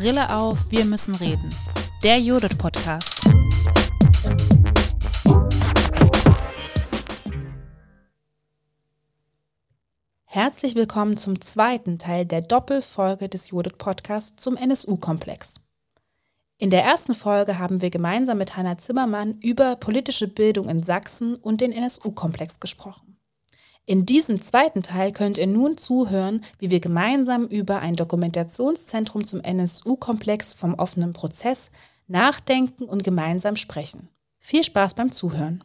Brille auf, wir müssen reden. Der Judith Podcast. Herzlich willkommen zum zweiten Teil der Doppelfolge des Judith Podcasts zum NSU-Komplex. In der ersten Folge haben wir gemeinsam mit Hanna Zimmermann über politische Bildung in Sachsen und den NSU-Komplex gesprochen. In diesem zweiten Teil könnt ihr nun zuhören, wie wir gemeinsam über ein Dokumentationszentrum zum NSU-Komplex vom offenen Prozess nachdenken und gemeinsam sprechen. Viel Spaß beim Zuhören.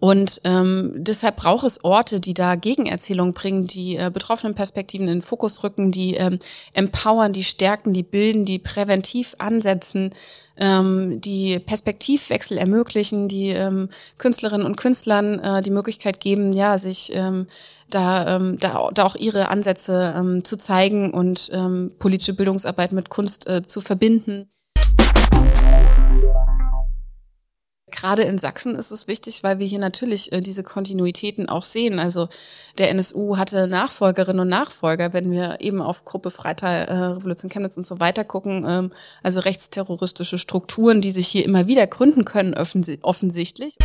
Und ähm, deshalb braucht es Orte, die da Gegenerzählungen bringen, die äh, betroffenen Perspektiven in den Fokus rücken, die ähm, empowern, die stärken, die bilden, die präventiv ansetzen, ähm, die Perspektivwechsel ermöglichen, die ähm, Künstlerinnen und Künstlern äh, die Möglichkeit geben, ja, sich ähm, da, ähm, da, da auch ihre Ansätze ähm, zu zeigen und ähm, politische Bildungsarbeit mit Kunst äh, zu verbinden. Gerade in Sachsen ist es wichtig, weil wir hier natürlich äh, diese Kontinuitäten auch sehen. Also der NSU hatte Nachfolgerinnen und Nachfolger, wenn wir eben auf Gruppe Freital, äh, Revolution Chemnitz und so weiter gucken. Ähm, also rechtsterroristische Strukturen, die sich hier immer wieder gründen können, offensichtlich.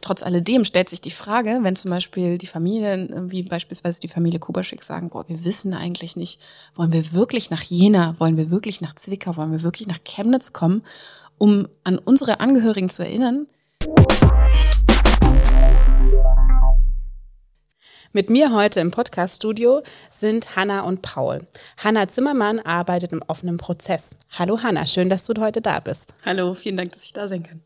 Trotz alledem stellt sich die Frage, wenn zum Beispiel die Familien, wie beispielsweise die Familie Kubaschik sagen, boah, wir wissen eigentlich nicht, wollen wir wirklich nach Jena, wollen wir wirklich nach Zwickau, wollen wir wirklich nach Chemnitz kommen um an unsere Angehörigen zu erinnern. Mit mir heute im Podcaststudio sind Hanna und Paul. Hanna Zimmermann arbeitet im offenen Prozess. Hallo Hanna, schön, dass du heute da bist. Hallo, vielen Dank, dass ich da sein kann.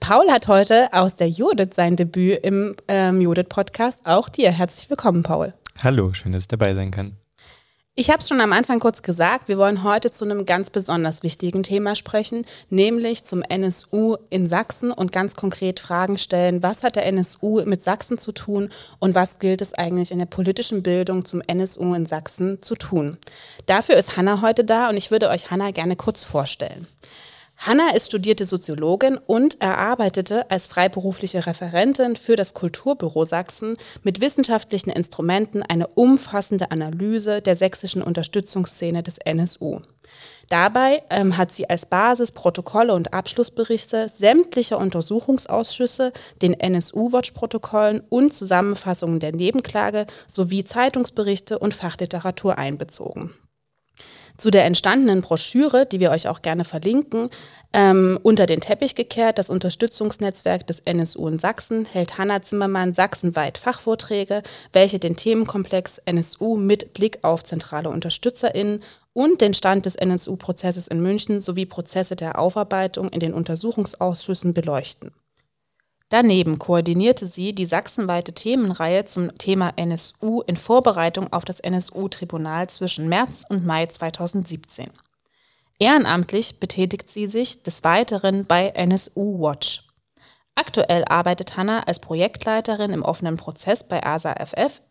Paul hat heute aus der Judith sein Debüt im ähm, Judith-Podcast. Auch dir herzlich willkommen, Paul. Hallo, schön, dass ich dabei sein kann. Ich habe es schon am Anfang kurz gesagt, wir wollen heute zu einem ganz besonders wichtigen Thema sprechen, nämlich zum NSU in Sachsen und ganz konkret Fragen stellen, was hat der NSU mit Sachsen zu tun und was gilt es eigentlich in der politischen Bildung zum NSU in Sachsen zu tun. Dafür ist Hanna heute da und ich würde euch Hanna gerne kurz vorstellen. Hanna ist studierte Soziologin und erarbeitete als freiberufliche Referentin für das Kulturbüro Sachsen mit wissenschaftlichen Instrumenten eine umfassende Analyse der sächsischen Unterstützungsszene des NSU. Dabei ähm, hat sie als Basis Protokolle und Abschlussberichte sämtlicher Untersuchungsausschüsse, den NSU-Watch-Protokollen und Zusammenfassungen der Nebenklage sowie Zeitungsberichte und Fachliteratur einbezogen. Zu der entstandenen Broschüre, die wir euch auch gerne verlinken, ähm, unter den Teppich gekehrt, das Unterstützungsnetzwerk des NSU in Sachsen, hält Hanna Zimmermann sachsenweit Fachvorträge, welche den Themenkomplex NSU mit Blick auf zentrale UnterstützerInnen und den Stand des NSU-Prozesses in München sowie Prozesse der Aufarbeitung in den Untersuchungsausschüssen beleuchten. Daneben koordinierte sie die sachsenweite Themenreihe zum Thema NSU in Vorbereitung auf das NSU-Tribunal zwischen März und Mai 2017. Ehrenamtlich betätigt sie sich des Weiteren bei NSU Watch. Aktuell arbeitet Hanna als Projektleiterin im offenen Prozess bei ASA-FF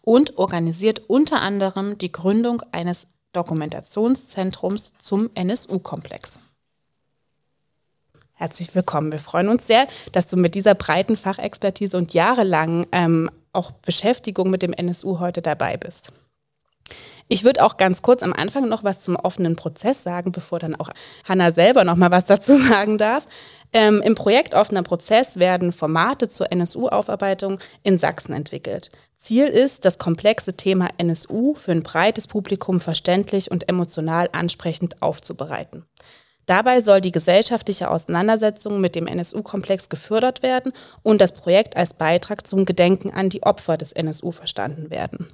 und organisiert unter anderem die Gründung eines Dokumentationszentrums zum NSU-Komplex. Herzlich willkommen. Wir freuen uns sehr, dass du mit dieser breiten Fachexpertise und jahrelangen ähm, auch Beschäftigung mit dem NSU heute dabei bist. Ich würde auch ganz kurz am Anfang noch was zum offenen Prozess sagen, bevor dann auch Hanna selber noch mal was dazu sagen darf. Ähm, Im Projekt Offener Prozess werden Formate zur NSU-Aufarbeitung in Sachsen entwickelt. Ziel ist, das komplexe Thema NSU für ein breites Publikum verständlich und emotional ansprechend aufzubereiten. Dabei soll die gesellschaftliche Auseinandersetzung mit dem NSU-Komplex gefördert werden und das Projekt als Beitrag zum Gedenken an die Opfer des NSU verstanden werden.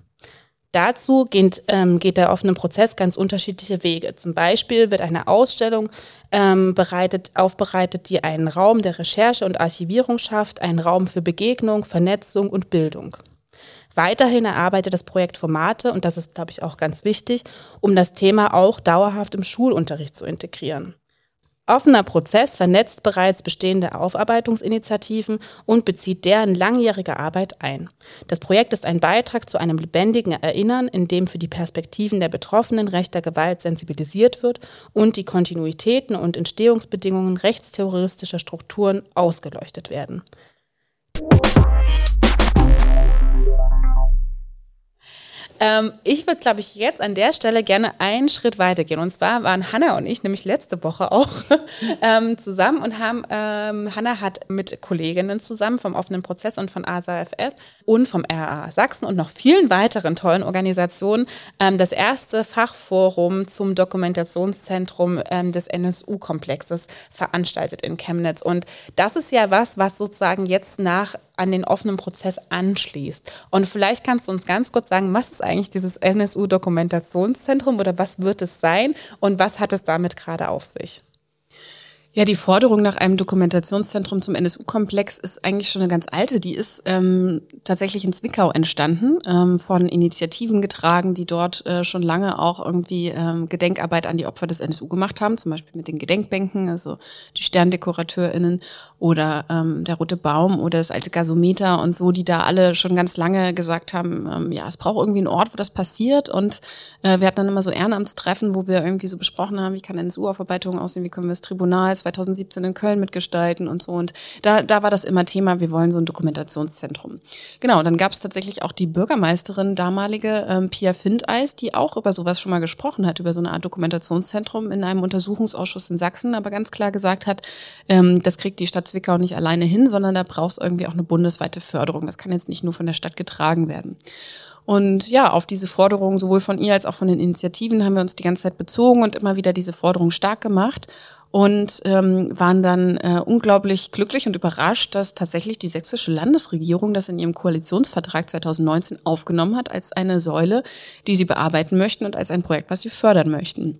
Dazu geht, ähm, geht der offene Prozess ganz unterschiedliche Wege. Zum Beispiel wird eine Ausstellung ähm, bereitet, aufbereitet, die einen Raum der Recherche und Archivierung schafft, einen Raum für Begegnung, Vernetzung und Bildung. Weiterhin erarbeitet das Projekt Formate, und das ist, glaube ich, auch ganz wichtig, um das Thema auch dauerhaft im Schulunterricht zu integrieren. Offener Prozess vernetzt bereits bestehende Aufarbeitungsinitiativen und bezieht deren langjährige Arbeit ein. Das Projekt ist ein Beitrag zu einem lebendigen Erinnern, in dem für die Perspektiven der Betroffenen rechter Gewalt sensibilisiert wird und die Kontinuitäten und Entstehungsbedingungen rechtsterroristischer Strukturen ausgeleuchtet werden. Ähm, ich würde, glaube ich, jetzt an der Stelle gerne einen Schritt weitergehen. Und zwar waren Hanna und ich nämlich letzte Woche auch ähm, zusammen und haben, ähm, Hanna hat mit Kolleginnen zusammen vom offenen Prozess und von ASAFF und vom RA Sachsen und noch vielen weiteren tollen Organisationen ähm, das erste Fachforum zum Dokumentationszentrum ähm, des NSU-Komplexes veranstaltet in Chemnitz. Und das ist ja was, was sozusagen jetzt nach an den offenen Prozess anschließt. Und vielleicht kannst du uns ganz kurz sagen, was ist eigentlich dieses NSU-Dokumentationszentrum oder was wird es sein und was hat es damit gerade auf sich? Ja, die Forderung nach einem Dokumentationszentrum zum NSU-Komplex ist eigentlich schon eine ganz alte. Die ist ähm, tatsächlich in Zwickau entstanden, ähm, von Initiativen getragen, die dort äh, schon lange auch irgendwie ähm, Gedenkarbeit an die Opfer des NSU gemacht haben, zum Beispiel mit den Gedenkbänken, also die SterndekorateurInnen oder ähm, der Rote Baum oder das alte Gasometer und so, die da alle schon ganz lange gesagt haben, ähm, ja, es braucht irgendwie einen Ort, wo das passiert. Und äh, wir hatten dann immer so Ehrenamtstreffen, wo wir irgendwie so besprochen haben, wie kann NSU-Aufarbeitung aussehen, wie können wir das Tribunal 2017 in Köln mitgestalten und so. Und da, da war das immer Thema, wir wollen so ein Dokumentationszentrum. Genau, dann gab es tatsächlich auch die Bürgermeisterin, damalige ähm, Pia Findeis, die auch über sowas schon mal gesprochen hat, über so eine Art Dokumentationszentrum in einem Untersuchungsausschuss in Sachsen, aber ganz klar gesagt hat, ähm, das kriegt die Stadt Zwickau nicht alleine hin, sondern da brauchst irgendwie auch eine bundesweite Förderung. Das kann jetzt nicht nur von der Stadt getragen werden. Und ja, auf diese Forderung sowohl von ihr als auch von den Initiativen haben wir uns die ganze Zeit bezogen und immer wieder diese Forderung stark gemacht und ähm, waren dann äh, unglaublich glücklich und überrascht, dass tatsächlich die sächsische Landesregierung das in ihrem Koalitionsvertrag 2019 aufgenommen hat als eine Säule, die sie bearbeiten möchten und als ein Projekt, was sie fördern möchten.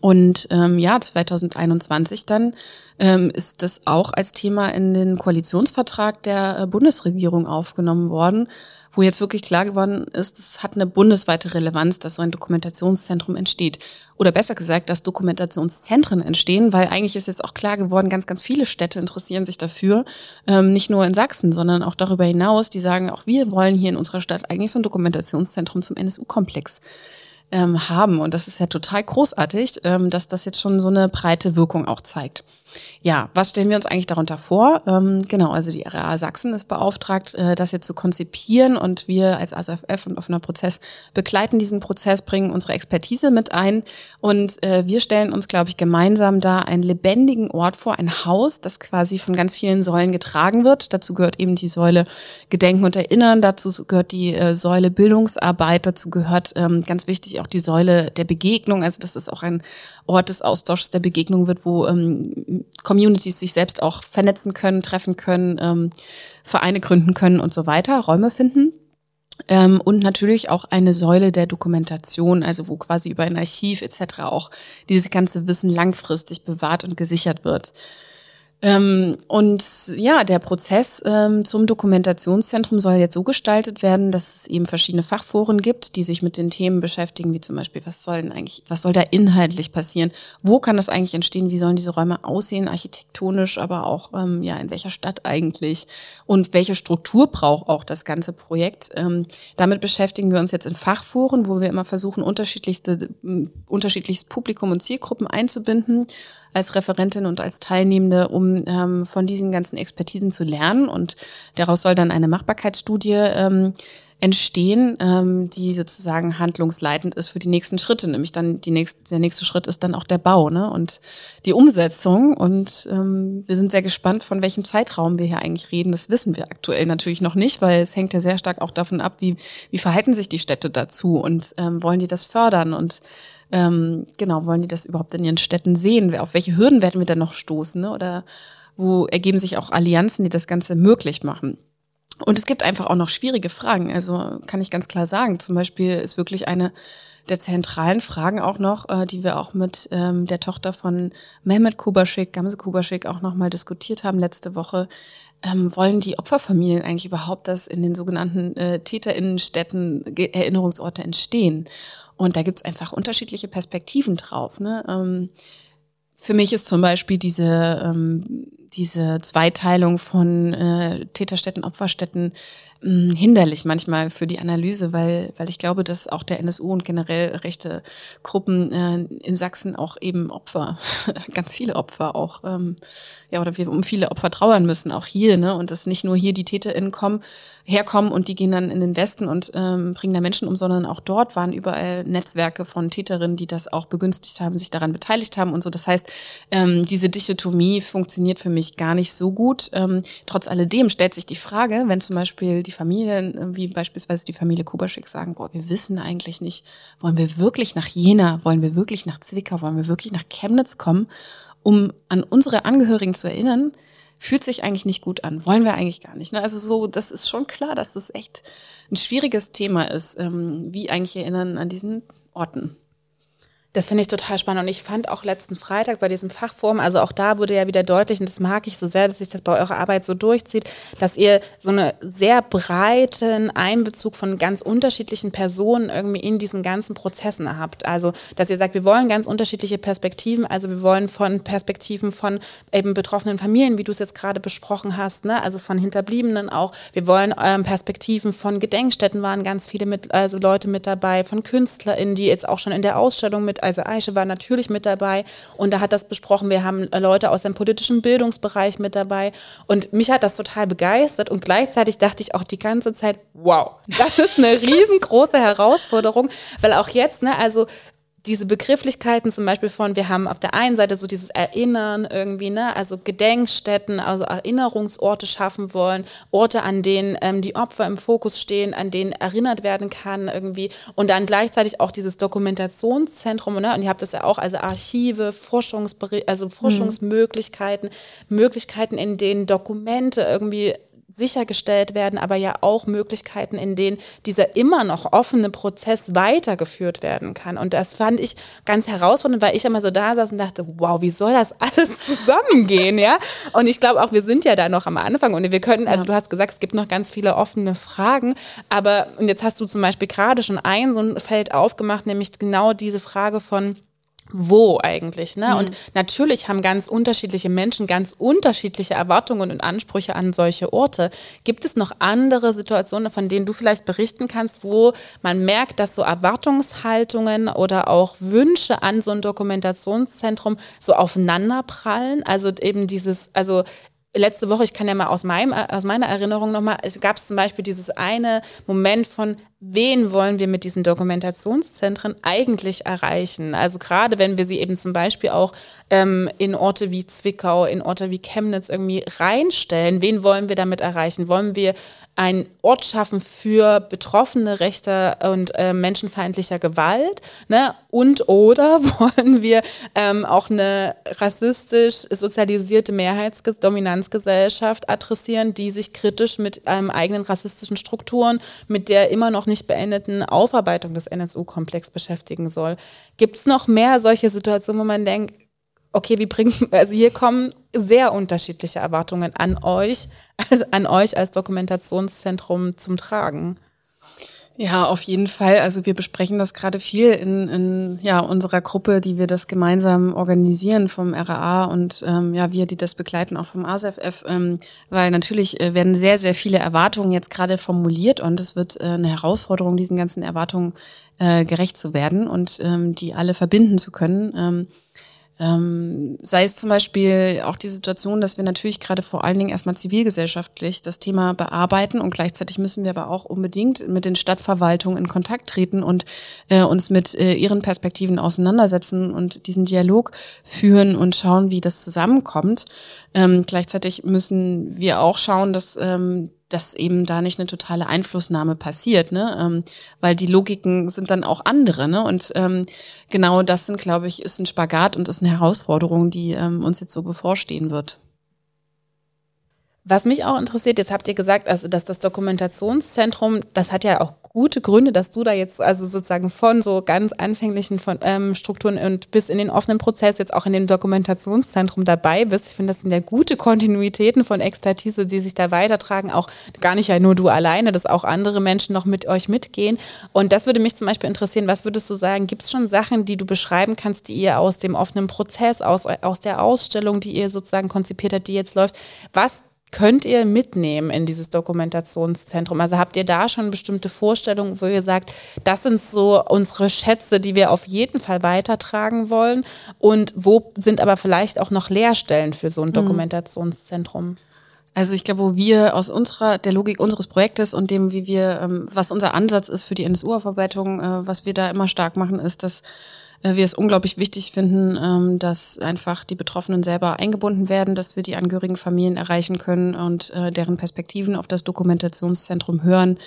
Und ähm, ja, 2021 dann ähm, ist das auch als Thema in den Koalitionsvertrag der äh, Bundesregierung aufgenommen worden wo jetzt wirklich klar geworden ist, es hat eine bundesweite Relevanz, dass so ein Dokumentationszentrum entsteht. Oder besser gesagt, dass Dokumentationszentren entstehen, weil eigentlich ist jetzt auch klar geworden, ganz, ganz viele Städte interessieren sich dafür, ähm, nicht nur in Sachsen, sondern auch darüber hinaus, die sagen, auch wir wollen hier in unserer Stadt eigentlich so ein Dokumentationszentrum zum NSU-Komplex ähm, haben. Und das ist ja total großartig, ähm, dass das jetzt schon so eine breite Wirkung auch zeigt. Ja, was stellen wir uns eigentlich darunter vor? Ähm, genau, also die RA Sachsen ist beauftragt, äh, das jetzt zu konzipieren und wir als ASFF und offener Prozess begleiten diesen Prozess, bringen unsere Expertise mit ein und äh, wir stellen uns, glaube ich, gemeinsam da einen lebendigen Ort vor, ein Haus, das quasi von ganz vielen Säulen getragen wird. Dazu gehört eben die Säule Gedenken und Erinnern, dazu gehört die äh, Säule Bildungsarbeit, dazu gehört ähm, ganz wichtig auch die Säule der Begegnung, also das ist auch ein Ort des Austauschs der Begegnung wird, wo ähm, Communities sich selbst auch vernetzen können, treffen können, ähm, Vereine gründen können und so weiter, Räume finden. Ähm, und natürlich auch eine Säule der Dokumentation, also wo quasi über ein Archiv etc. auch dieses ganze Wissen langfristig bewahrt und gesichert wird. Ähm, und ja, der Prozess ähm, zum Dokumentationszentrum soll jetzt so gestaltet werden, dass es eben verschiedene Fachforen gibt, die sich mit den Themen beschäftigen, wie zum Beispiel, was soll denn eigentlich, was soll da inhaltlich passieren? Wo kann das eigentlich entstehen? Wie sollen diese Räume aussehen, architektonisch, aber auch ähm, ja in welcher Stadt eigentlich? Und welche Struktur braucht auch das ganze Projekt? Ähm, damit beschäftigen wir uns jetzt in Fachforen, wo wir immer versuchen, unterschiedlichste, unterschiedliches Publikum und Zielgruppen einzubinden als Referentin und als Teilnehmende, um ähm, von diesen ganzen Expertisen zu lernen. Und daraus soll dann eine Machbarkeitsstudie ähm, entstehen, ähm, die sozusagen handlungsleitend ist für die nächsten Schritte. Nämlich dann die nächste, der nächste Schritt ist dann auch der Bau ne? und die Umsetzung. Und ähm, wir sind sehr gespannt, von welchem Zeitraum wir hier eigentlich reden. Das wissen wir aktuell natürlich noch nicht, weil es hängt ja sehr stark auch davon ab, wie, wie verhalten sich die Städte dazu und ähm, wollen die das fördern und ähm, genau, wollen die das überhaupt in ihren Städten sehen? Auf welche Hürden werden wir dann noch stoßen? Ne? Oder wo ergeben sich auch Allianzen, die das Ganze möglich machen? Und es gibt einfach auch noch schwierige Fragen. Also kann ich ganz klar sagen. Zum Beispiel ist wirklich eine der zentralen Fragen auch noch, äh, die wir auch mit ähm, der Tochter von Mehmet Kubaschik, Gamse Kubaschik auch nochmal diskutiert haben letzte Woche. Ähm, wollen die Opferfamilien eigentlich überhaupt, dass in den sogenannten äh, Täterinnenstädten Erinnerungsorte entstehen? Und da gibt's einfach unterschiedliche Perspektiven drauf. Ne? Ähm, für mich ist zum Beispiel diese, ähm, diese Zweiteilung von äh, Täterstätten, Opferstätten mh, hinderlich manchmal für die Analyse, weil, weil ich glaube, dass auch der NSU und generell rechte Gruppen äh, in Sachsen auch eben Opfer, ganz viele Opfer auch, ähm, ja, oder wir um viele Opfer trauern müssen, auch hier, ne? Und dass nicht nur hier die TäterInnen kommen, herkommen und die gehen dann in den Westen und ähm, bringen da Menschen um, sondern auch dort waren überall Netzwerke von Täterinnen, die das auch begünstigt haben, sich daran beteiligt haben und so. Das heißt, ähm, diese Dichotomie funktioniert für mich gar nicht so gut. Ähm, trotz alledem stellt sich die Frage, wenn zum Beispiel die Familien, wie beispielsweise die Familie Kubaschik sagen, boah, wir wissen eigentlich nicht, wollen wir wirklich nach Jena, wollen wir wirklich nach Zwickau, wollen wir wirklich nach Chemnitz kommen, um an unsere Angehörigen zu erinnern, fühlt sich eigentlich nicht gut an. Wollen wir eigentlich gar nicht. Ne? Also so, das ist schon klar, dass das echt ein schwieriges Thema ist, ähm, wie eigentlich erinnern an diesen Orten. Das finde ich total spannend. Und ich fand auch letzten Freitag bei diesem Fachforum, also auch da wurde ja wieder deutlich, und das mag ich so sehr, dass sich das bei eurer Arbeit so durchzieht, dass ihr so einen sehr breiten Einbezug von ganz unterschiedlichen Personen irgendwie in diesen ganzen Prozessen habt. Also, dass ihr sagt, wir wollen ganz unterschiedliche Perspektiven. Also, wir wollen von Perspektiven von eben betroffenen Familien, wie du es jetzt gerade besprochen hast, ne? also von Hinterbliebenen auch. Wir wollen ähm, Perspektiven von Gedenkstätten waren ganz viele mit, also Leute mit dabei, von KünstlerInnen, die jetzt auch schon in der Ausstellung mit also Aische war natürlich mit dabei und da hat das besprochen. Wir haben äh, Leute aus dem politischen Bildungsbereich mit dabei und mich hat das total begeistert und gleichzeitig dachte ich auch die ganze Zeit, wow, das ist eine riesengroße Herausforderung, weil auch jetzt, ne, also diese Begrifflichkeiten zum Beispiel von, wir haben auf der einen Seite so dieses Erinnern irgendwie, ne, also Gedenkstätten, also Erinnerungsorte schaffen wollen, Orte, an denen ähm, die Opfer im Fokus stehen, an denen erinnert werden kann irgendwie und dann gleichzeitig auch dieses Dokumentationszentrum, ne, und ihr habt das ja auch, also Archive, Forschungsberi also mhm. Forschungsmöglichkeiten, mhm. Möglichkeiten, in denen Dokumente irgendwie sichergestellt werden, aber ja auch Möglichkeiten, in denen dieser immer noch offene Prozess weitergeführt werden kann. Und das fand ich ganz herausfordernd, weil ich immer so da saß und dachte, wow, wie soll das alles zusammengehen, ja? Und ich glaube auch, wir sind ja da noch am Anfang und wir können, also du hast gesagt, es gibt noch ganz viele offene Fragen, aber und jetzt hast du zum Beispiel gerade schon ein so ein Feld aufgemacht, nämlich genau diese Frage von wo eigentlich. Ne? Mhm. Und natürlich haben ganz unterschiedliche Menschen ganz unterschiedliche Erwartungen und Ansprüche an solche Orte. Gibt es noch andere Situationen, von denen du vielleicht berichten kannst, wo man merkt, dass so Erwartungshaltungen oder auch Wünsche an so ein Dokumentationszentrum so aufeinanderprallen? Also eben dieses, also letzte Woche, ich kann ja mal aus, meinem, aus meiner Erinnerung nochmal, es gab zum Beispiel dieses eine Moment von, wen wollen wir mit diesen Dokumentationszentren eigentlich erreichen? Also gerade wenn wir sie eben zum Beispiel auch ähm, in Orte wie Zwickau, in Orte wie Chemnitz irgendwie reinstellen, wen wollen wir damit erreichen? Wollen wir einen Ort schaffen für betroffene rechter und äh, menschenfeindlicher Gewalt? Ne? Und oder wollen wir ähm, auch eine rassistisch sozialisierte Mehrheitsdominanzgesellschaft adressieren, die sich kritisch mit ähm, eigenen rassistischen Strukturen, mit der immer noch nicht beendeten Aufarbeitung des NSU-Komplex beschäftigen soll? Gibt es noch mehr solche Situationen, wo man denkt, okay, wie bringen, also hier kommen sehr unterschiedliche Erwartungen an euch, also an euch als Dokumentationszentrum zum Tragen. Ja, auf jeden Fall. Also wir besprechen das gerade viel in, in ja, unserer Gruppe, die wir das gemeinsam organisieren vom RAA und ähm, ja, wir, die das begleiten, auch vom ASFF, ähm, weil natürlich äh, werden sehr, sehr viele Erwartungen jetzt gerade formuliert und es wird äh, eine Herausforderung, diesen ganzen Erwartungen äh, gerecht zu werden und ähm, die alle verbinden zu können. Ähm, ähm, sei es zum Beispiel auch die Situation, dass wir natürlich gerade vor allen Dingen erstmal zivilgesellschaftlich das Thema bearbeiten und gleichzeitig müssen wir aber auch unbedingt mit den Stadtverwaltungen in Kontakt treten und äh, uns mit äh, ihren Perspektiven auseinandersetzen und diesen Dialog führen und schauen, wie das zusammenkommt. Ähm, gleichzeitig müssen wir auch schauen, dass ähm, dass eben da nicht eine totale Einflussnahme passiert, ne? Ähm, weil die Logiken sind dann auch andere, ne? Und ähm, genau das sind, glaube ich, ist ein Spagat und ist eine Herausforderung, die ähm, uns jetzt so bevorstehen wird. Was mich auch interessiert, jetzt habt ihr gesagt, also dass das Dokumentationszentrum, das hat ja auch gute Gründe, dass du da jetzt also sozusagen von so ganz anfänglichen von, ähm, Strukturen und bis in den offenen Prozess jetzt auch in dem Dokumentationszentrum dabei bist. Ich finde, das sind ja gute Kontinuitäten von Expertise, die sich da weitertragen. Auch gar nicht ja nur du alleine, dass auch andere Menschen noch mit euch mitgehen. Und das würde mich zum Beispiel interessieren. Was würdest du sagen? Gibt es schon Sachen, die du beschreiben kannst, die ihr aus dem offenen Prozess, aus, aus der Ausstellung, die ihr sozusagen konzipiert habt, die jetzt läuft, was könnt ihr mitnehmen in dieses Dokumentationszentrum? Also habt ihr da schon bestimmte Vorstellungen, wo ihr sagt, das sind so unsere Schätze, die wir auf jeden Fall weitertragen wollen? Und wo sind aber vielleicht auch noch Leerstellen für so ein mhm. Dokumentationszentrum? Also ich glaube, wo wir aus unserer, der Logik unseres Projektes und dem, wie wir, ähm, was unser Ansatz ist für die NSU-Aufarbeitung, äh, was wir da immer stark machen, ist, dass wir es unglaublich wichtig finden, ähm, dass einfach die Betroffenen selber eingebunden werden, dass wir die angehörigen Familien erreichen können und äh, deren Perspektiven auf das Dokumentationszentrum hören,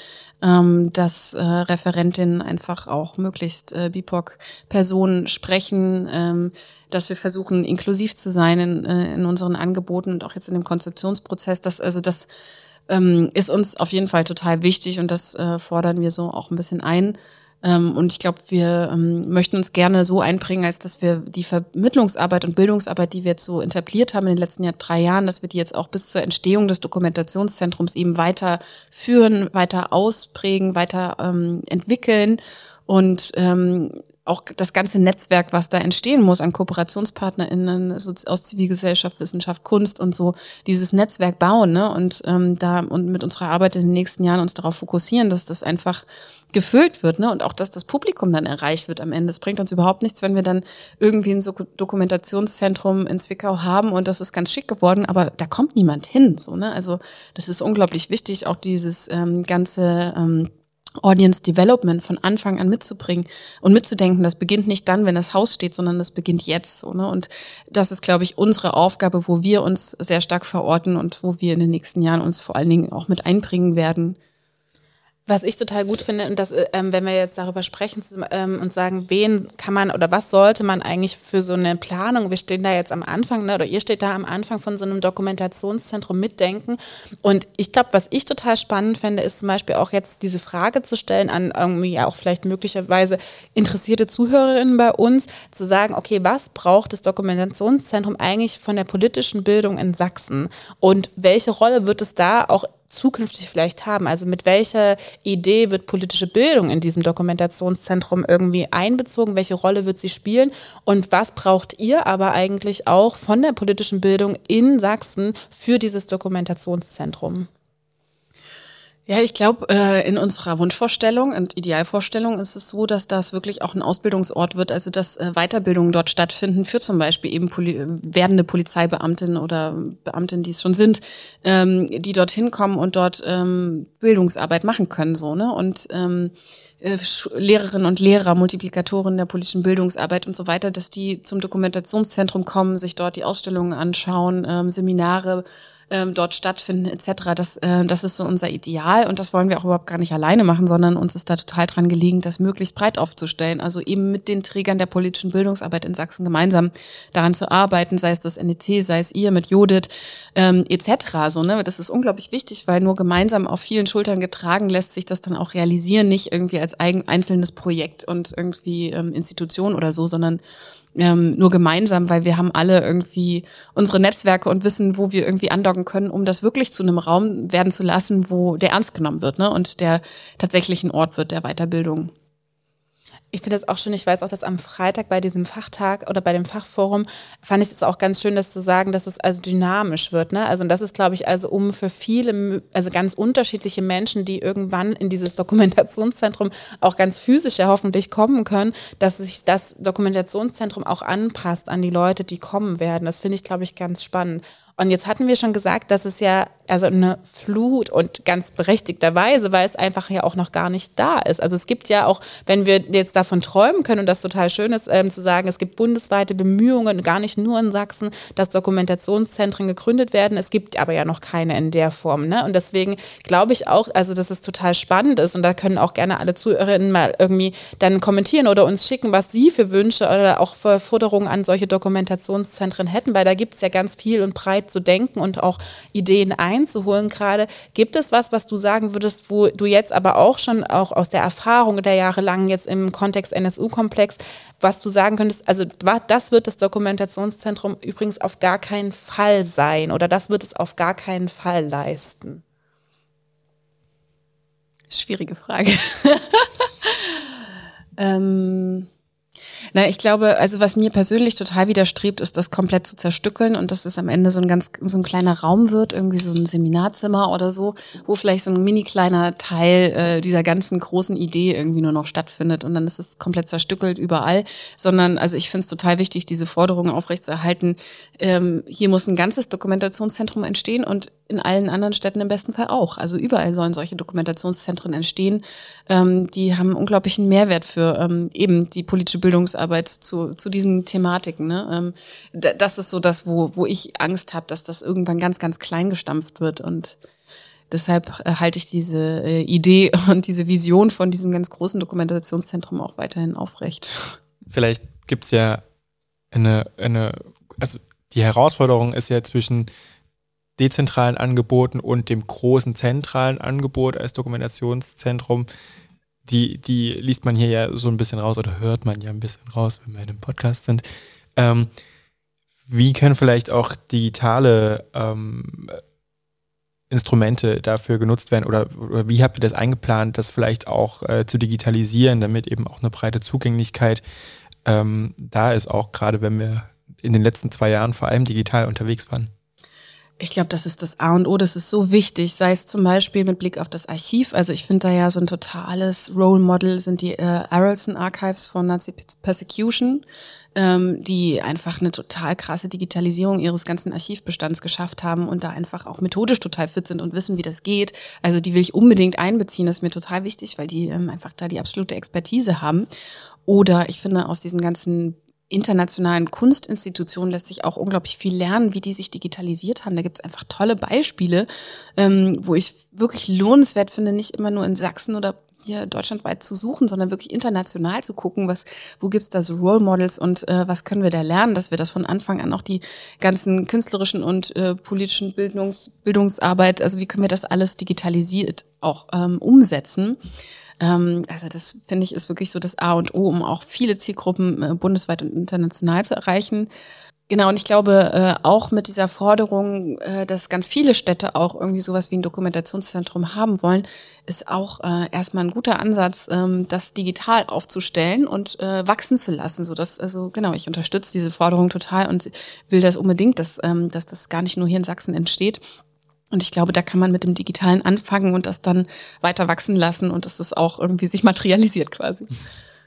ähm, dass äh, Referentinnen einfach auch möglichst BIPOC-Personen sprechen, ähm, dass wir versuchen, inklusiv zu sein in, in unseren Angeboten und auch jetzt in dem Konzeptionsprozess, dass also das ist uns auf jeden Fall total wichtig und das fordern wir so auch ein bisschen ein. Ähm, und ich glaube, wir ähm, möchten uns gerne so einbringen, als dass wir die Vermittlungsarbeit und Bildungsarbeit, die wir jetzt so etabliert haben in den letzten Jahr, drei Jahren, dass wir die jetzt auch bis zur Entstehung des Dokumentationszentrums eben weiter führen, weiter ausprägen, weiter ähm, entwickeln. Und ähm, auch das ganze Netzwerk, was da entstehen muss an KooperationspartnerInnen aus Zivilgesellschaft, Wissenschaft, Kunst und so, dieses Netzwerk bauen ne? und ähm, da und mit unserer Arbeit in den nächsten Jahren uns darauf fokussieren, dass das einfach gefüllt wird, ne? Und auch, dass das Publikum dann erreicht wird am Ende. Es bringt uns überhaupt nichts, wenn wir dann irgendwie ein so Dokumentationszentrum in Zwickau haben und das ist ganz schick geworden, aber da kommt niemand hin. So, ne? Also das ist unglaublich wichtig, auch dieses ähm, ganze ähm, Audience Development von Anfang an mitzubringen und mitzudenken, das beginnt nicht dann, wenn das Haus steht, sondern das beginnt jetzt. So, ne? Und das ist, glaube ich, unsere Aufgabe, wo wir uns sehr stark verorten und wo wir in den nächsten Jahren uns vor allen Dingen auch mit einbringen werden. Was ich total gut finde, und das, ähm, wenn wir jetzt darüber sprechen ähm, und sagen, wen kann man oder was sollte man eigentlich für so eine Planung, wir stehen da jetzt am Anfang, ne, oder ihr steht da am Anfang von so einem Dokumentationszentrum mitdenken. Und ich glaube, was ich total spannend fände, ist zum Beispiel auch jetzt diese Frage zu stellen an irgendwie auch vielleicht möglicherweise interessierte Zuhörerinnen bei uns, zu sagen, okay, was braucht das Dokumentationszentrum eigentlich von der politischen Bildung in Sachsen? Und welche Rolle wird es da auch zukünftig vielleicht haben? Also mit welcher Idee wird politische Bildung in diesem Dokumentationszentrum irgendwie einbezogen? Welche Rolle wird sie spielen? Und was braucht ihr aber eigentlich auch von der politischen Bildung in Sachsen für dieses Dokumentationszentrum? Ja, ich glaube, äh, in unserer Wunschvorstellung und Idealvorstellung ist es so, dass das wirklich auch ein Ausbildungsort wird, also dass äh, Weiterbildungen dort stattfinden für zum Beispiel eben Poli werdende Polizeibeamtinnen oder Beamtinnen, die es schon sind, ähm, die dorthin kommen und dort ähm, Bildungsarbeit machen können, so ne? Und ähm, äh, Lehrerinnen und Lehrer, Multiplikatoren der politischen Bildungsarbeit und so weiter, dass die zum Dokumentationszentrum kommen, sich dort die Ausstellungen anschauen, ähm, Seminare ähm, dort stattfinden etc. Das, äh, das ist so unser Ideal und das wollen wir auch überhaupt gar nicht alleine machen, sondern uns ist da total dran gelegen, das möglichst breit aufzustellen. Also eben mit den Trägern der politischen Bildungsarbeit in Sachsen gemeinsam daran zu arbeiten, sei es das NEC, sei es ihr mit Judith ähm, etc. So, ne? Das ist unglaublich wichtig, weil nur gemeinsam auf vielen Schultern getragen lässt sich das dann auch realisieren, nicht irgendwie als eigen, einzelnes Projekt und irgendwie ähm, Institution oder so, sondern ähm, nur gemeinsam, weil wir haben alle irgendwie unsere Netzwerke und wissen, wo wir irgendwie andocken können, um das wirklich zu einem Raum werden zu lassen, wo der ernst genommen wird ne? und der tatsächlich ein Ort wird der Weiterbildung. Ich finde das auch schön. Ich weiß auch, dass am Freitag bei diesem Fachtag oder bei dem Fachforum fand ich es auch ganz schön, das zu sagen, dass es also dynamisch wird. Ne? Also das ist, glaube ich, also um für viele, also ganz unterschiedliche Menschen, die irgendwann in dieses Dokumentationszentrum auch ganz physisch ja hoffentlich kommen können, dass sich das Dokumentationszentrum auch anpasst an die Leute, die kommen werden. Das finde ich, glaube ich, ganz spannend. Und jetzt hatten wir schon gesagt, dass es ja also eine Flut und ganz berechtigterweise, weil es einfach ja auch noch gar nicht da ist. Also es gibt ja auch, wenn wir jetzt davon träumen können und das total schön ist, ähm, zu sagen, es gibt bundesweite Bemühungen, gar nicht nur in Sachsen, dass Dokumentationszentren gegründet werden. Es gibt aber ja noch keine in der Form. Ne? Und deswegen glaube ich auch, also dass es total spannend ist und da können auch gerne alle Zuhörerinnen mal irgendwie dann kommentieren oder uns schicken, was sie für Wünsche oder auch für Forderungen an solche Dokumentationszentren hätten, weil da gibt es ja ganz viel und breit weit zu denken und auch Ideen einzuholen gerade. Gibt es was, was du sagen würdest, wo du jetzt aber auch schon auch aus der Erfahrung der jahrelang jetzt im Kontext NSU-Komplex, was du sagen könntest, also das wird das Dokumentationszentrum übrigens auf gar keinen Fall sein oder das wird es auf gar keinen Fall leisten? Schwierige Frage. ähm, na, ich glaube, also was mir persönlich total widerstrebt, ist das komplett zu zerstückeln und dass es am Ende so ein ganz, so ein kleiner Raum wird, irgendwie so ein Seminarzimmer oder so, wo vielleicht so ein mini kleiner Teil äh, dieser ganzen großen Idee irgendwie nur noch stattfindet und dann ist es komplett zerstückelt überall, sondern also ich finde es total wichtig, diese Forderungen aufrechtzuerhalten. Ähm, hier muss ein ganzes Dokumentationszentrum entstehen und in allen anderen Städten im besten Fall auch. Also überall sollen solche Dokumentationszentren entstehen. Ähm, die haben unglaublichen Mehrwert für ähm, eben die politische Bildungsarbeit zu, zu diesen Thematiken. Ne? Ähm, das ist so das, wo, wo ich Angst habe, dass das irgendwann ganz, ganz klein gestampft wird. Und deshalb äh, halte ich diese äh, Idee und diese Vision von diesem ganz großen Dokumentationszentrum auch weiterhin aufrecht. Vielleicht gibt's ja eine, eine, also die Herausforderung ist ja zwischen dezentralen Angeboten und dem großen zentralen Angebot als Dokumentationszentrum, die, die liest man hier ja so ein bisschen raus oder hört man ja ein bisschen raus, wenn wir in einem Podcast sind. Ähm, wie können vielleicht auch digitale ähm, Instrumente dafür genutzt werden oder, oder, wie habt ihr das eingeplant, das vielleicht auch äh, zu digitalisieren, damit eben auch eine breite Zugänglichkeit ähm, da ist, auch gerade wenn wir in den letzten zwei Jahren vor allem digital unterwegs waren? Ich glaube, das ist das A und O, das ist so wichtig, sei es zum Beispiel mit Blick auf das Archiv. Also ich finde da ja so ein totales Role Model sind die äh, Arrelson Archives von Nazi Persecution, ähm, die einfach eine total krasse Digitalisierung ihres ganzen Archivbestands geschafft haben und da einfach auch methodisch total fit sind und wissen, wie das geht. Also die will ich unbedingt einbeziehen, das ist mir total wichtig, weil die ähm, einfach da die absolute Expertise haben. Oder ich finde aus diesen ganzen internationalen Kunstinstitutionen lässt sich auch unglaublich viel lernen, wie die sich digitalisiert haben. Da gibt es einfach tolle Beispiele, ähm, wo ich wirklich lohnenswert finde, nicht immer nur in Sachsen oder hier deutschlandweit zu suchen, sondern wirklich international zu gucken, was, wo gibt's da so Role Models und äh, was können wir da lernen, dass wir das von Anfang an auch die ganzen künstlerischen und äh, politischen Bildungs, Bildungsarbeit, also wie können wir das alles digitalisiert auch ähm, umsetzen. Ähm, also das finde ich ist wirklich so das A und O, um auch viele Zielgruppen äh, bundesweit und international zu erreichen. Genau, und ich glaube äh, auch mit dieser Forderung, äh, dass ganz viele Städte auch irgendwie sowas wie ein Dokumentationszentrum haben wollen, ist auch erstmal ein guter Ansatz, ähm, das digital aufzustellen und wachsen zu lassen. So dass, also genau, ich unterstütze diese Forderung total und will das unbedingt, dass, ähm, dass das gar nicht nur hier in Sachsen entsteht. Und ich glaube, da kann man mit dem Digitalen anfangen und das dann weiter wachsen lassen und dass das auch irgendwie sich materialisiert quasi.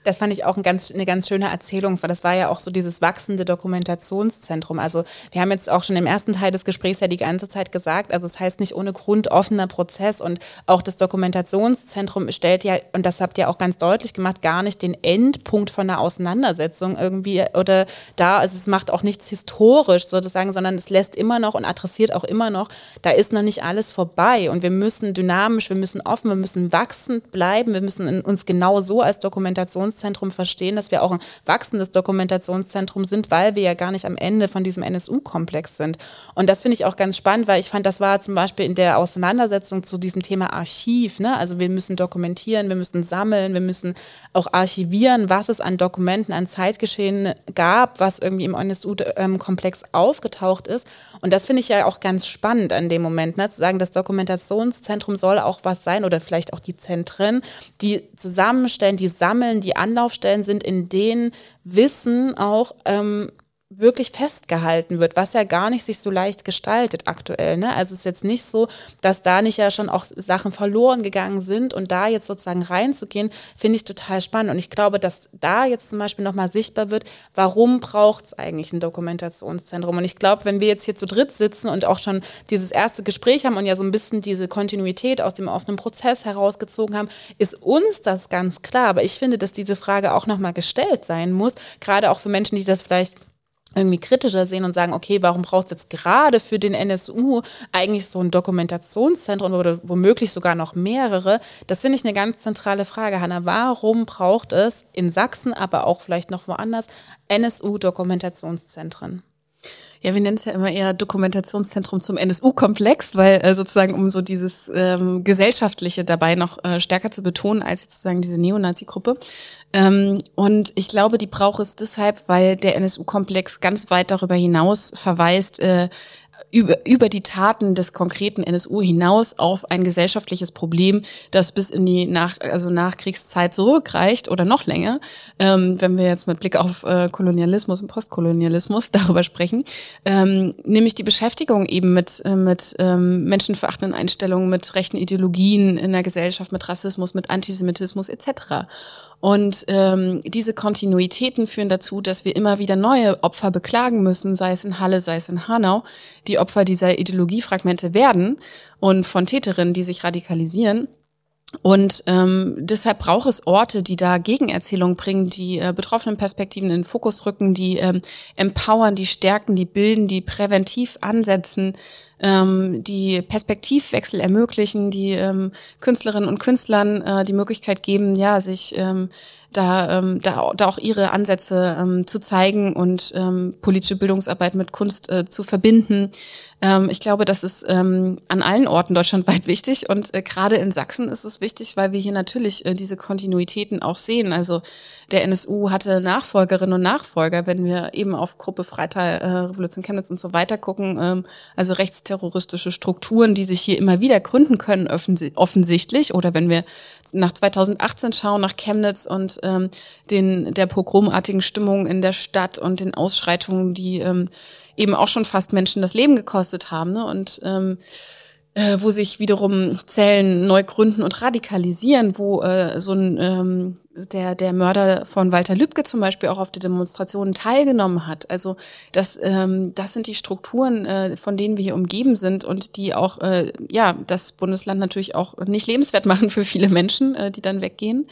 Das fand ich auch ein ganz, eine ganz schöne Erzählung, weil das war ja auch so dieses wachsende Dokumentationszentrum. Also wir haben jetzt auch schon im ersten Teil des Gesprächs ja die ganze Zeit gesagt, also es das heißt nicht ohne Grund offener Prozess und auch das Dokumentationszentrum stellt ja, und das habt ihr auch ganz deutlich gemacht, gar nicht den Endpunkt von einer Auseinandersetzung irgendwie oder da, also es macht auch nichts historisch sozusagen, sondern es lässt immer noch und adressiert auch immer noch, da ist noch nicht alles vorbei und wir müssen dynamisch, wir müssen offen, wir müssen wachsend bleiben, wir müssen uns genau so als Dokumentationszentrum Dokumentationszentrum verstehen, dass wir auch ein wachsendes Dokumentationszentrum sind, weil wir ja gar nicht am Ende von diesem NSU-Komplex sind. Und das finde ich auch ganz spannend, weil ich fand, das war zum Beispiel in der Auseinandersetzung zu diesem Thema Archiv. Ne? Also wir müssen dokumentieren, wir müssen sammeln, wir müssen auch archivieren, was es an Dokumenten, an Zeitgeschehen gab, was irgendwie im NSU-Komplex aufgetaucht ist. Und das finde ich ja auch ganz spannend an dem Moment, ne? zu sagen, das Dokumentationszentrum soll auch was sein oder vielleicht auch die Zentren, die zusammenstellen, die sammeln, die Anlaufstellen sind, in denen Wissen auch ähm, wirklich festgehalten wird, was ja gar nicht sich so leicht gestaltet aktuell. Ne? Also es ist jetzt nicht so, dass da nicht ja schon auch Sachen verloren gegangen sind und da jetzt sozusagen reinzugehen, finde ich total spannend. Und ich glaube, dass da jetzt zum Beispiel nochmal sichtbar wird, warum braucht es eigentlich ein Dokumentationszentrum? Und ich glaube, wenn wir jetzt hier zu dritt sitzen und auch schon dieses erste Gespräch haben und ja so ein bisschen diese Kontinuität aus dem offenen Prozess herausgezogen haben, ist uns das ganz klar. Aber ich finde, dass diese Frage auch nochmal gestellt sein muss, gerade auch für Menschen, die das vielleicht irgendwie kritischer sehen und sagen, okay, warum braucht es jetzt gerade für den NSU eigentlich so ein Dokumentationszentrum oder womöglich sogar noch mehrere? Das finde ich eine ganz zentrale Frage, Hanna. Warum braucht es in Sachsen, aber auch vielleicht noch woanders, NSU-Dokumentationszentren? Ja, wir nennen es ja immer eher Dokumentationszentrum zum NSU-Komplex, weil äh, sozusagen um so dieses ähm, Gesellschaftliche dabei noch äh, stärker zu betonen als sozusagen diese Neonazi-Gruppe. Ähm, und ich glaube, die braucht es deshalb, weil der NSU-Komplex ganz weit darüber hinaus verweist, äh, über, über die Taten des konkreten NSU hinaus auf ein gesellschaftliches Problem, das bis in die nach, also Nachkriegszeit zurückreicht oder noch länger, ähm, wenn wir jetzt mit Blick auf äh, Kolonialismus und Postkolonialismus darüber sprechen, ähm, nämlich die Beschäftigung eben mit, äh, mit ähm, menschenverachtenden Einstellungen, mit rechten Ideologien in der Gesellschaft, mit Rassismus, mit Antisemitismus etc. Und ähm, diese Kontinuitäten führen dazu, dass wir immer wieder neue Opfer beklagen müssen, sei es in Halle, sei es in Hanau, die Opfer dieser Ideologiefragmente werden und von Täterinnen, die sich radikalisieren. Und ähm, deshalb braucht es Orte, die da Gegenerzählungen bringen, die äh, betroffenen Perspektiven in den Fokus rücken, die ähm, empowern, die stärken, die bilden, die präventiv ansetzen, ähm, die Perspektivwechsel ermöglichen, die ähm, Künstlerinnen und Künstlern äh, die Möglichkeit geben, ja, sich ähm, da, ähm, da, da auch ihre Ansätze ähm, zu zeigen und ähm, politische Bildungsarbeit mit Kunst äh, zu verbinden. Ähm, ich glaube, das ist ähm, an allen Orten deutschlandweit wichtig und äh, gerade in Sachsen ist es wichtig, weil wir hier natürlich äh, diese Kontinuitäten auch sehen. Also der NSU hatte Nachfolgerinnen und Nachfolger, wenn wir eben auf Gruppe Freital, äh, Revolution Chemnitz und so weiter gucken, ähm, also rechtsterroristische Strukturen, die sich hier immer wieder gründen können, offensichtlich. Oder wenn wir nach 2018 schauen, nach Chemnitz und ähm, den der pogromartigen Stimmung in der Stadt und den Ausschreitungen, die ähm, eben auch schon fast Menschen das Leben gekostet haben. Ne? Und ähm, äh, wo sich wiederum Zellen neu gründen und radikalisieren, wo äh, so ein ähm, der der Mörder von Walter Lübcke zum Beispiel auch auf der Demonstration teilgenommen hat. Also das ähm, das sind die Strukturen, äh, von denen wir hier umgeben sind und die auch äh, ja das Bundesland natürlich auch nicht lebenswert machen für viele Menschen, äh, die dann weggehen.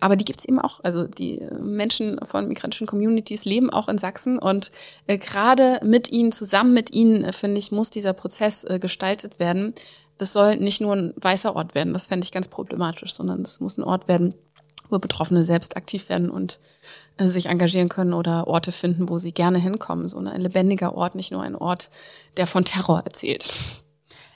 Aber die gibt's eben auch. Also die äh, Menschen von migrantischen Communities leben auch in Sachsen und äh, gerade mit ihnen, zusammen mit ihnen, äh, finde ich, muss dieser Prozess äh, gestaltet werden. Das soll nicht nur ein weißer Ort werden, das fände ich ganz problematisch, sondern das muss ein Ort werden, wo Betroffene selbst aktiv werden und äh, sich engagieren können oder Orte finden, wo sie gerne hinkommen. So ein lebendiger Ort, nicht nur ein Ort, der von Terror erzählt.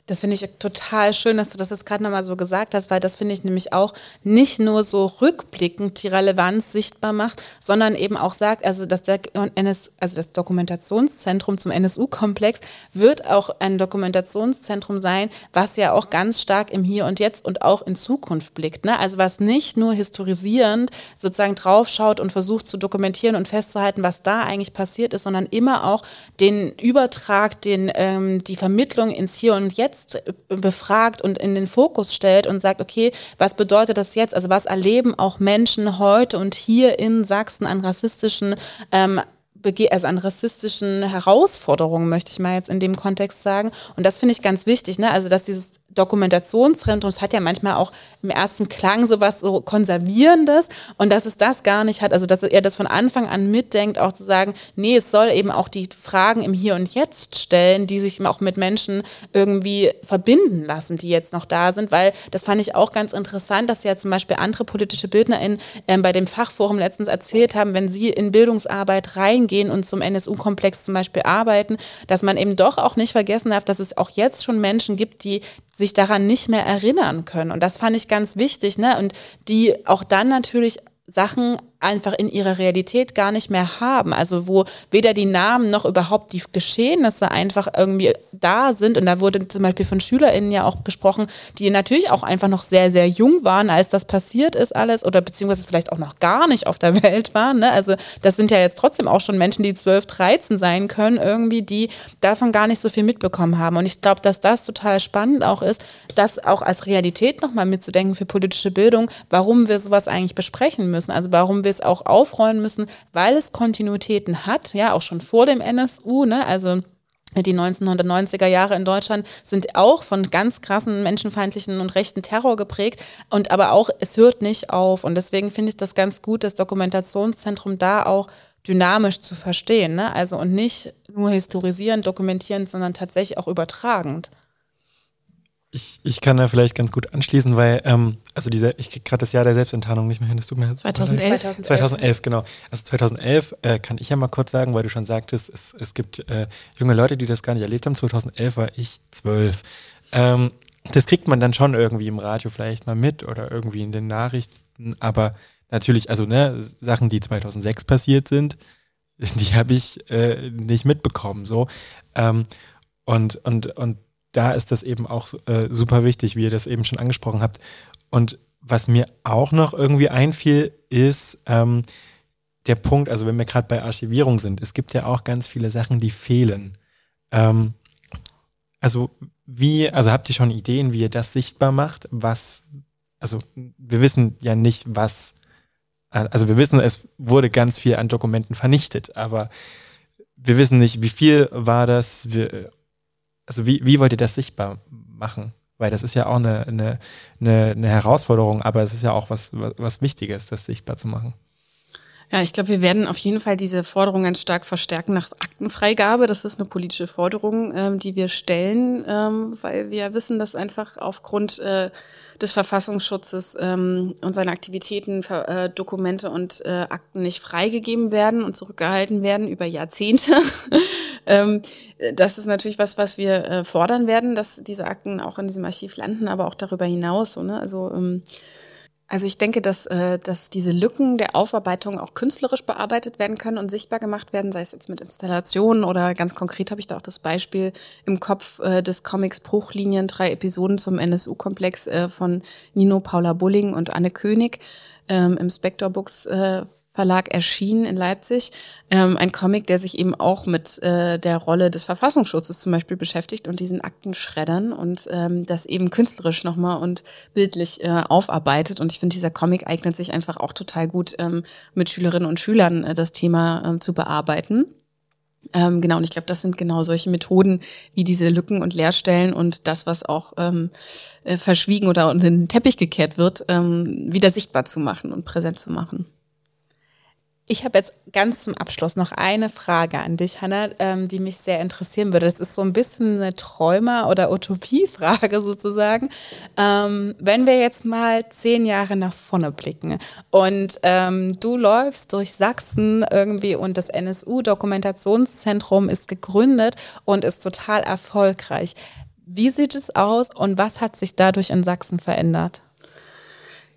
Das finde ich total schön, dass du das jetzt gerade nochmal so gesagt hast, weil das finde ich nämlich auch nicht nur so rückblickend die Relevanz sichtbar macht, sondern eben auch sagt, also dass der NS, also das Dokumentationszentrum zum NSU-Komplex wird auch ein Dokumentationszentrum sein, was ja auch ganz stark im Hier und Jetzt und auch in Zukunft blickt. Ne? Also was nicht nur historisierend sozusagen draufschaut und versucht zu dokumentieren und festzuhalten, was da eigentlich passiert ist, sondern immer auch den Übertrag, den, ähm, die Vermittlung ins Hier und Jetzt jetzt befragt und in den Fokus stellt und sagt, okay, was bedeutet das jetzt? Also was erleben auch Menschen heute und hier in Sachsen an rassistischen ähm, also an rassistischen Herausforderungen, möchte ich mal jetzt in dem Kontext sagen. Und das finde ich ganz wichtig, ne? Also, dass dieses Dokumentationszentrum, es hat ja manchmal auch im ersten Klang sowas so Konservierendes. Und dass es das gar nicht hat, also dass er das von Anfang an mitdenkt, auch zu sagen, nee, es soll eben auch die Fragen im Hier und Jetzt stellen, die sich auch mit Menschen irgendwie verbinden lassen, die jetzt noch da sind, weil das fand ich auch ganz interessant, dass ja zum Beispiel andere politische BildnerInnen äh, bei dem Fachforum letztens erzählt haben, wenn sie in Bildungsarbeit reingehen und zum NSU-Komplex zum Beispiel arbeiten, dass man eben doch auch nicht vergessen darf, dass es auch jetzt schon Menschen gibt, die sich daran nicht mehr erinnern können. Und das fand ich ganz wichtig, ne? Und die auch dann natürlich Sachen einfach in ihrer Realität gar nicht mehr haben. Also wo weder die Namen noch überhaupt die Geschehnisse einfach irgendwie da sind. Und da wurde zum Beispiel von SchülerInnen ja auch gesprochen, die natürlich auch einfach noch sehr, sehr jung waren, als das passiert ist alles oder beziehungsweise vielleicht auch noch gar nicht auf der Welt waren. Ne? Also das sind ja jetzt trotzdem auch schon Menschen, die 12, 13 sein können, irgendwie, die davon gar nicht so viel mitbekommen haben. Und ich glaube, dass das total spannend auch ist, das auch als Realität nochmal mitzudenken für politische Bildung, warum wir sowas eigentlich besprechen müssen. Also warum wir wir es auch aufrollen müssen, weil es Kontinuitäten hat, ja, auch schon vor dem NSU, ne, also die 1990er Jahre in Deutschland sind auch von ganz krassen menschenfeindlichen und rechten Terror geprägt und aber auch es hört nicht auf und deswegen finde ich das ganz gut, das Dokumentationszentrum da auch dynamisch zu verstehen, ne? Also und nicht nur historisierend, dokumentierend, sondern tatsächlich auch übertragend. Ich, ich kann da vielleicht ganz gut anschließen, weil, ähm, also dieser, ich kriege gerade das Jahr der Selbstenttarnung nicht mehr hin, das tut mir jetzt 2011. 2011, 2011 genau. Also 2011 äh, kann ich ja mal kurz sagen, weil du schon sagtest, es, es gibt äh, junge Leute, die das gar nicht erlebt haben. 2011 war ich zwölf. Ähm, das kriegt man dann schon irgendwie im Radio vielleicht mal mit oder irgendwie in den Nachrichten, aber natürlich, also ne, Sachen, die 2006 passiert sind, die habe ich äh, nicht mitbekommen, so. Ähm, und, und, und da ist das eben auch äh, super wichtig, wie ihr das eben schon angesprochen habt. Und was mir auch noch irgendwie einfiel, ist ähm, der Punkt, also wenn wir gerade bei Archivierung sind, es gibt ja auch ganz viele Sachen, die fehlen. Ähm, also wie, also habt ihr schon Ideen, wie ihr das sichtbar macht? Was, also wir wissen ja nicht, was, also wir wissen, es wurde ganz viel an Dokumenten vernichtet, aber wir wissen nicht, wie viel war das, wir, also wie, wie wollt ihr das sichtbar machen? Weil das ist ja auch eine, eine, eine, Herausforderung, aber es ist ja auch was, was, was Wichtiges, das sichtbar zu machen. Ja, ich glaube, wir werden auf jeden Fall diese Forderung ganz stark verstärken nach Aktenfreigabe. Das ist eine politische Forderung, ähm, die wir stellen, ähm, weil wir wissen, dass einfach aufgrund äh, des Verfassungsschutzes ähm, und seiner Aktivitäten äh, Dokumente und äh, Akten nicht freigegeben werden und zurückgehalten werden über Jahrzehnte. ähm, das ist natürlich was, was wir äh, fordern werden, dass diese Akten auch in diesem Archiv landen, aber auch darüber hinaus. So, ne? Also ähm, also ich denke, dass, äh, dass diese Lücken der Aufarbeitung auch künstlerisch bearbeitet werden können und sichtbar gemacht werden, sei es jetzt mit Installationen oder ganz konkret habe ich da auch das Beispiel im Kopf äh, des Comics Bruchlinien, drei Episoden zum NSU-Komplex äh, von Nino Paula Bulling und Anne König ähm, im Spector Books äh, Verlag erschienen in Leipzig. Ähm, ein Comic, der sich eben auch mit äh, der Rolle des Verfassungsschutzes zum Beispiel beschäftigt und diesen Aktenschreddern und ähm, das eben künstlerisch nochmal und bildlich äh, aufarbeitet. Und ich finde, dieser Comic eignet sich einfach auch total gut, ähm, mit Schülerinnen und Schülern äh, das Thema äh, zu bearbeiten. Ähm, genau, und ich glaube, das sind genau solche Methoden, wie diese Lücken und Leerstellen und das, was auch ähm, äh, verschwiegen oder unter den Teppich gekehrt wird, ähm, wieder sichtbar zu machen und präsent zu machen. Ich habe jetzt ganz zum Abschluss noch eine Frage an dich, Hanna, ähm, die mich sehr interessieren würde. Das ist so ein bisschen eine Träumer- oder Utopiefrage sozusagen. Ähm, wenn wir jetzt mal zehn Jahre nach vorne blicken und ähm, du läufst durch Sachsen irgendwie und das NSU-Dokumentationszentrum ist gegründet und ist total erfolgreich. Wie sieht es aus und was hat sich dadurch in Sachsen verändert?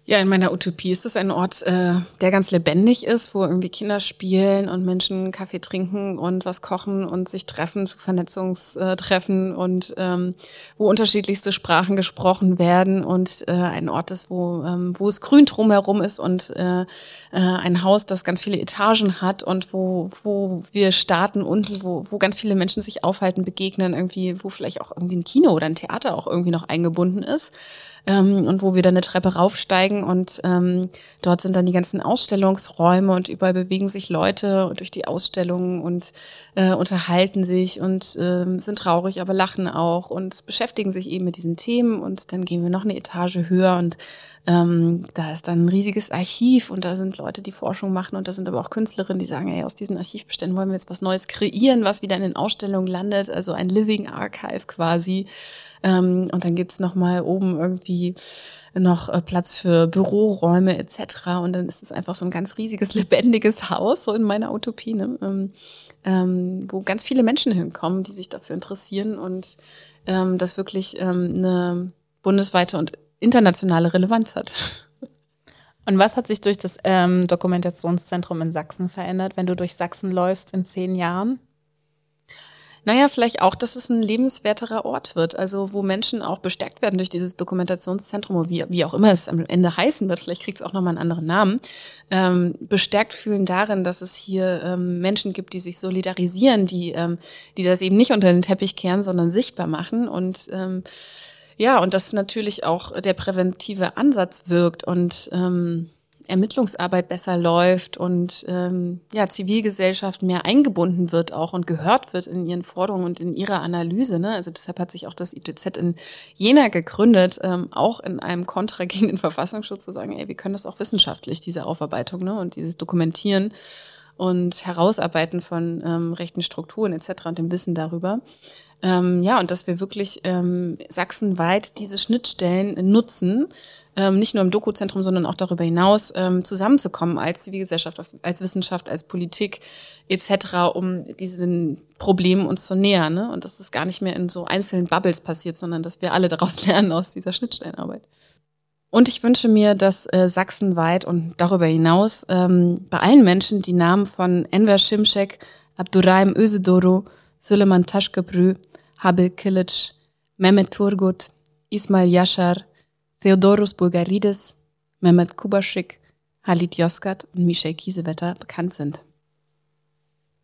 Ja, in meiner Utopie ist es ein Ort, äh, der ganz lebendig ist, wo irgendwie Kinder spielen und Menschen Kaffee trinken und was kochen und sich treffen zu Vernetzungstreffen und ähm, wo unterschiedlichste Sprachen gesprochen werden und äh, ein Ort ist, wo, ähm, wo es grün drumherum ist und äh, äh, ein Haus, das ganz viele Etagen hat und wo, wo wir starten unten, wo, wo ganz viele Menschen sich aufhalten, begegnen, irgendwie, wo vielleicht auch irgendwie ein Kino oder ein Theater auch irgendwie noch eingebunden ist ähm, und wo wir dann eine Treppe raufsteigen und ähm, dort sind dann die ganzen Ausstellungsräume und überall bewegen sich Leute durch die Ausstellungen und äh, unterhalten sich und äh, sind traurig, aber lachen auch und beschäftigen sich eben mit diesen Themen. Und dann gehen wir noch eine Etage höher und ähm, da ist dann ein riesiges Archiv und da sind Leute, die Forschung machen und da sind aber auch Künstlerinnen, die sagen, ey, aus diesen Archivbeständen wollen wir jetzt was Neues kreieren, was wieder in den Ausstellungen landet, also ein Living Archive quasi. Ähm, und dann gibt's noch mal oben irgendwie noch äh, Platz für Büroräume etc. Und dann ist es einfach so ein ganz riesiges, lebendiges Haus, so in meiner Utopie, ne? ähm, ähm, wo ganz viele Menschen hinkommen, die sich dafür interessieren und ähm, das wirklich ähm, eine bundesweite und internationale Relevanz hat. Und was hat sich durch das ähm, Dokumentationszentrum in Sachsen verändert, wenn du durch Sachsen läufst in zehn Jahren? Naja, vielleicht auch, dass es ein lebenswerterer Ort wird, also wo Menschen auch bestärkt werden durch dieses Dokumentationszentrum, wie, wie auch immer es am Ende heißen wird, vielleicht kriegt es auch nochmal einen anderen Namen, ähm, bestärkt fühlen darin, dass es hier ähm, Menschen gibt, die sich solidarisieren, die, ähm, die das eben nicht unter den Teppich kehren, sondern sichtbar machen und ähm, ja, und dass natürlich auch der präventive Ansatz wirkt und ähm, Ermittlungsarbeit besser läuft und ähm, ja, Zivilgesellschaft mehr eingebunden wird auch und gehört wird in ihren Forderungen und in ihrer Analyse. Ne? Also deshalb hat sich auch das ITZ in Jena gegründet, ähm, auch in einem Kontra gegen den Verfassungsschutz zu sagen, ey, wir können das auch wissenschaftlich, diese Aufarbeitung ne? und dieses Dokumentieren und Herausarbeiten von ähm, rechten Strukturen etc. und dem Wissen darüber. Ähm, ja, und dass wir wirklich ähm, sachsenweit diese Schnittstellen nutzen, ähm, nicht nur im Dokuzentrum, sondern auch darüber hinaus ähm, zusammenzukommen als Zivilgesellschaft, als Wissenschaft, als Politik etc., um diesen Problemen uns zu nähern. Ne? Und dass das gar nicht mehr in so einzelnen Bubbles passiert, sondern dass wir alle daraus lernen aus dieser Schnittstellenarbeit. Und ich wünsche mir, dass äh, sachsenweit und darüber hinaus ähm, bei allen Menschen die Namen von Enver Şimşek, Abdurrahim Özedoro, Süleyman Taşköprü, Habil Kilic, Mehmet Turgut, Ismail Yashar, Theodorus Bulgaridis, Mehmet Kubaschik, Halit Yozgat und Michel Kiesewetter bekannt sind.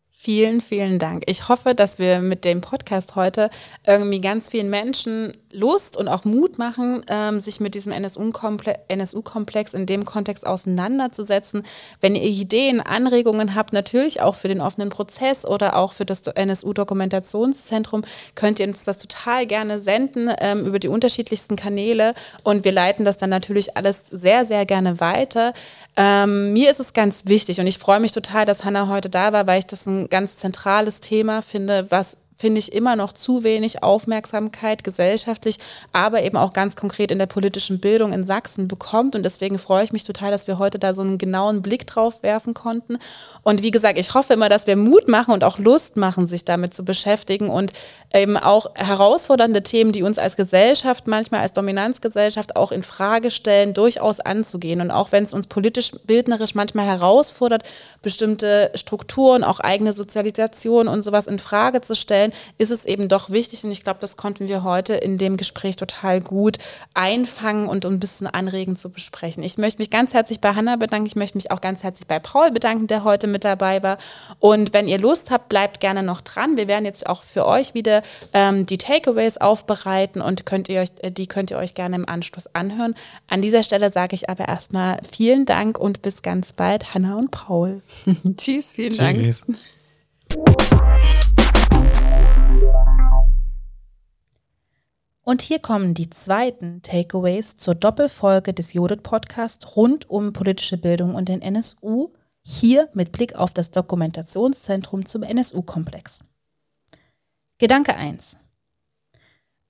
Vielen, vielen Dank. Ich hoffe, dass wir mit dem Podcast heute irgendwie ganz vielen Menschen Lust und auch Mut machen, ähm, sich mit diesem NSU-Komplex in dem Kontext auseinanderzusetzen. Wenn ihr Ideen, Anregungen habt, natürlich auch für den offenen Prozess oder auch für das NSU-Dokumentationszentrum, könnt ihr uns das total gerne senden ähm, über die unterschiedlichsten Kanäle und wir leiten das dann natürlich alles sehr, sehr gerne weiter. Ähm, mir ist es ganz wichtig und ich freue mich total, dass Hanna heute da war, weil ich das ein ganz zentrales Thema finde, was finde ich, immer noch zu wenig Aufmerksamkeit gesellschaftlich, aber eben auch ganz konkret in der politischen Bildung in Sachsen bekommt. Und deswegen freue ich mich total, dass wir heute da so einen genauen Blick drauf werfen konnten. Und wie gesagt, ich hoffe immer, dass wir Mut machen und auch Lust machen, sich damit zu beschäftigen und eben auch herausfordernde Themen, die uns als Gesellschaft, manchmal als Dominanzgesellschaft auch in Frage stellen, durchaus anzugehen. Und auch wenn es uns politisch, bildnerisch manchmal herausfordert, bestimmte Strukturen, auch eigene Sozialisation und sowas in Frage zu stellen, stellen, ist es eben doch wichtig und ich glaube, das konnten wir heute in dem Gespräch total gut einfangen und ein bisschen anregend zu besprechen. Ich möchte mich ganz herzlich bei Hanna bedanken, ich möchte mich auch ganz herzlich bei Paul bedanken, der heute mit dabei war. Und wenn ihr Lust habt, bleibt gerne noch dran. Wir werden jetzt auch für euch wieder ähm, die Takeaways aufbereiten und könnt ihr euch, äh, die könnt ihr euch gerne im Anschluss anhören. An dieser Stelle sage ich aber erstmal vielen Dank und bis ganz bald, Hanna und Paul. Tschüss, vielen Tschüss. Dank. Und hier kommen die zweiten Takeaways zur Doppelfolge des Jodit Podcast rund um politische Bildung und den NSU, hier mit Blick auf das Dokumentationszentrum zum NSU-Komplex. Gedanke 1.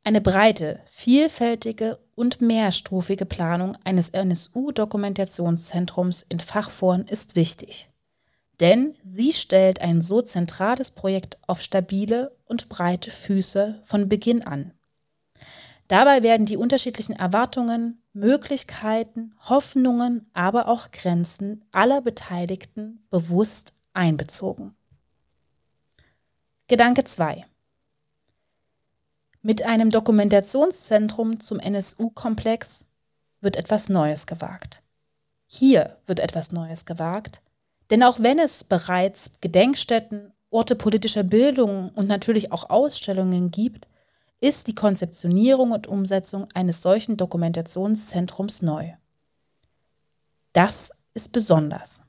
Eine breite, vielfältige und mehrstufige Planung eines NSU-Dokumentationszentrums in Fachforen ist wichtig. Denn sie stellt ein so zentrales Projekt auf stabile und breite Füße von Beginn an. Dabei werden die unterschiedlichen Erwartungen, Möglichkeiten, Hoffnungen, aber auch Grenzen aller Beteiligten bewusst einbezogen. Gedanke 2. Mit einem Dokumentationszentrum zum NSU-Komplex wird etwas Neues gewagt. Hier wird etwas Neues gewagt, denn auch wenn es bereits Gedenkstätten, Orte politischer Bildung und natürlich auch Ausstellungen gibt, ist die Konzeptionierung und Umsetzung eines solchen Dokumentationszentrums neu. Das ist besonders.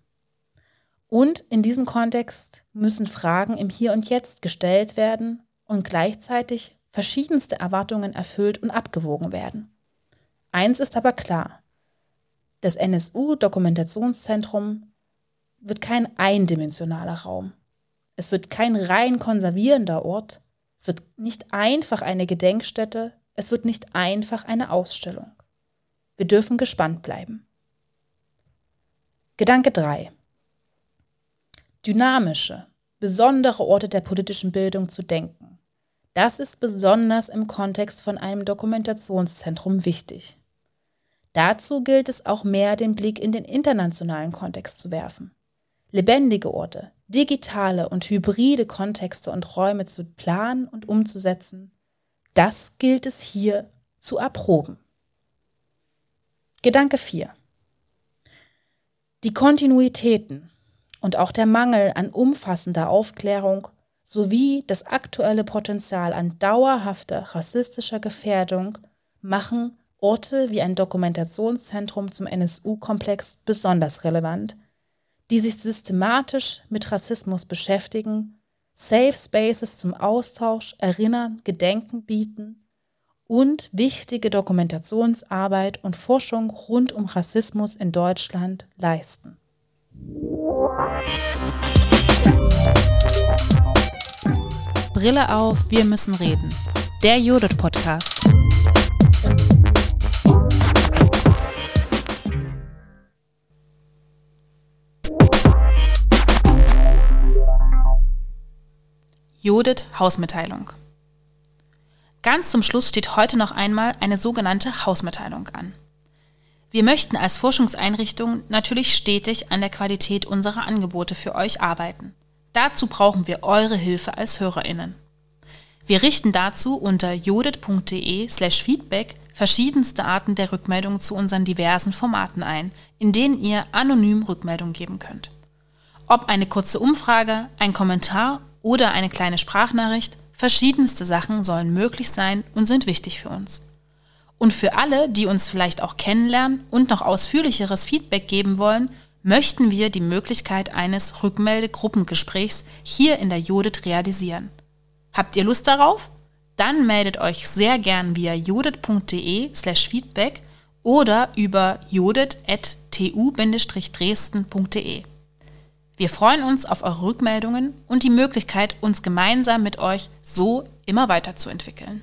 Und in diesem Kontext müssen Fragen im Hier und Jetzt gestellt werden und gleichzeitig verschiedenste Erwartungen erfüllt und abgewogen werden. Eins ist aber klar. Das NSU-Dokumentationszentrum wird kein eindimensionaler Raum. Es wird kein rein konservierender Ort, es wird nicht einfach eine Gedenkstätte, es wird nicht einfach eine Ausstellung. Wir dürfen gespannt bleiben. Gedanke 3. Dynamische, besondere Orte der politischen Bildung zu denken. Das ist besonders im Kontext von einem Dokumentationszentrum wichtig. Dazu gilt es auch mehr den Blick in den internationalen Kontext zu werfen. Lebendige Orte, digitale und hybride Kontexte und Räume zu planen und umzusetzen, das gilt es hier zu erproben. Gedanke 4. Die Kontinuitäten und auch der Mangel an umfassender Aufklärung sowie das aktuelle Potenzial an dauerhafter rassistischer Gefährdung machen Orte wie ein Dokumentationszentrum zum NSU-Komplex besonders relevant – die sich systematisch mit Rassismus beschäftigen, Safe Spaces zum Austausch, Erinnern, Gedenken bieten und wichtige Dokumentationsarbeit und Forschung rund um Rassismus in Deutschland leisten. Brille auf, wir müssen reden. Der Judith Podcast. Judith Hausmitteilung. Ganz zum Schluss steht heute noch einmal eine sogenannte Hausmitteilung an. Wir möchten als Forschungseinrichtung natürlich stetig an der Qualität unserer Angebote für euch arbeiten. Dazu brauchen wir eure Hilfe als Hörerinnen. Wir richten dazu unter judith.de/slash feedback verschiedenste Arten der Rückmeldung zu unseren diversen Formaten ein, in denen ihr anonym Rückmeldung geben könnt. Ob eine kurze Umfrage, ein Kommentar oder eine kleine Sprachnachricht, verschiedenste Sachen sollen möglich sein und sind wichtig für uns. Und für alle, die uns vielleicht auch kennenlernen und noch ausführlicheres Feedback geben wollen, möchten wir die Möglichkeit eines Rückmeldegruppengesprächs hier in der Judith realisieren. Habt ihr Lust darauf? Dann meldet euch sehr gern via judith.de slash feedback oder über judith.tu-dresden.de. Wir freuen uns auf eure Rückmeldungen und die Möglichkeit, uns gemeinsam mit euch so immer weiterzuentwickeln.